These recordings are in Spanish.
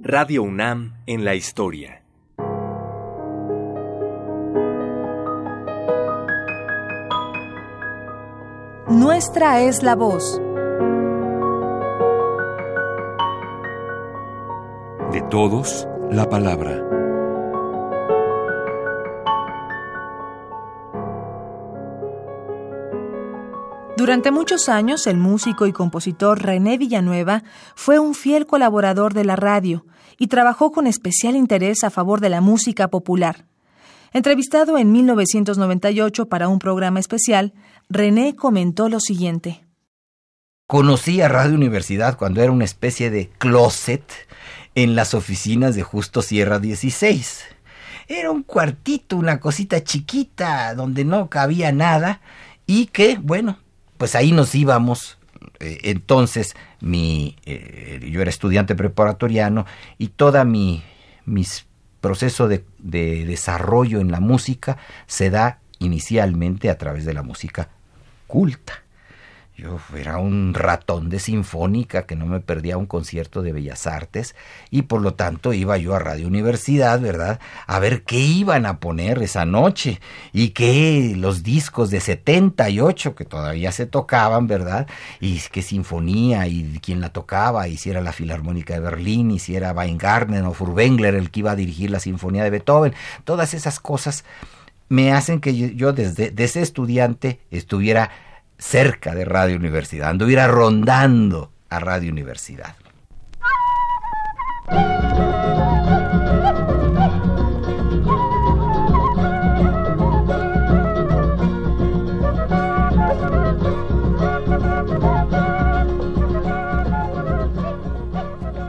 Radio UNAM en la historia. Nuestra es la voz. De todos, la palabra. Durante muchos años, el músico y compositor René Villanueva fue un fiel colaborador de la radio y trabajó con especial interés a favor de la música popular. Entrevistado en 1998 para un programa especial, René comentó lo siguiente. Conocí a Radio Universidad cuando era una especie de closet en las oficinas de Justo Sierra 16. Era un cuartito, una cosita chiquita, donde no cabía nada y que, bueno, pues ahí nos íbamos. Eh, entonces, mi, eh, yo era estudiante preparatoriano y toda mi mis proceso de, de desarrollo en la música se da inicialmente a través de la música culta. Yo era un ratón de sinfónica que no me perdía un concierto de Bellas Artes y por lo tanto iba yo a Radio Universidad, ¿verdad? A ver qué iban a poner esa noche y qué los discos de 78 que todavía se tocaban, ¿verdad? Y qué sinfonía y quién la tocaba y si era la Filarmónica de Berlín y si era Weingarten o Furwengler el que iba a dirigir la Sinfonía de Beethoven. Todas esas cosas me hacen que yo desde, desde ese estudiante estuviera cerca de Radio Universidad, anduviera rondando a Radio Universidad.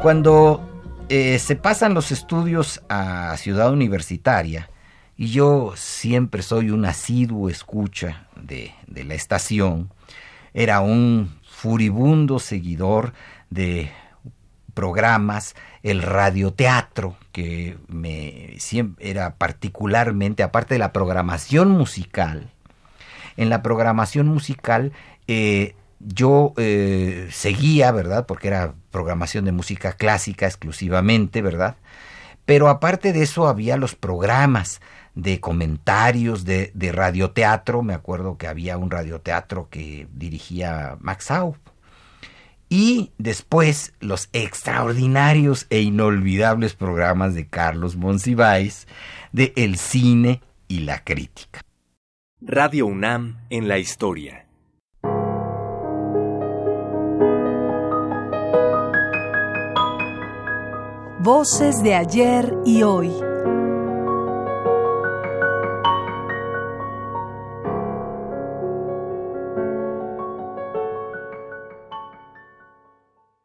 Cuando eh, se pasan los estudios a Ciudad Universitaria, y yo siempre soy un asiduo escucha de, de la estación, era un furibundo seguidor de programas, el radioteatro, que me era particularmente, aparte de la programación musical, en la programación musical eh, yo eh, seguía, ¿verdad? Porque era programación de música clásica exclusivamente, ¿verdad? Pero aparte de eso había los programas de comentarios, de, radioteatro. Me acuerdo que había un radioteatro que dirigía Max Au. Y después los extraordinarios e inolvidables programas de Carlos Monsiváis de El cine y la crítica. Radio UNAM en la historia. Voces de ayer y hoy.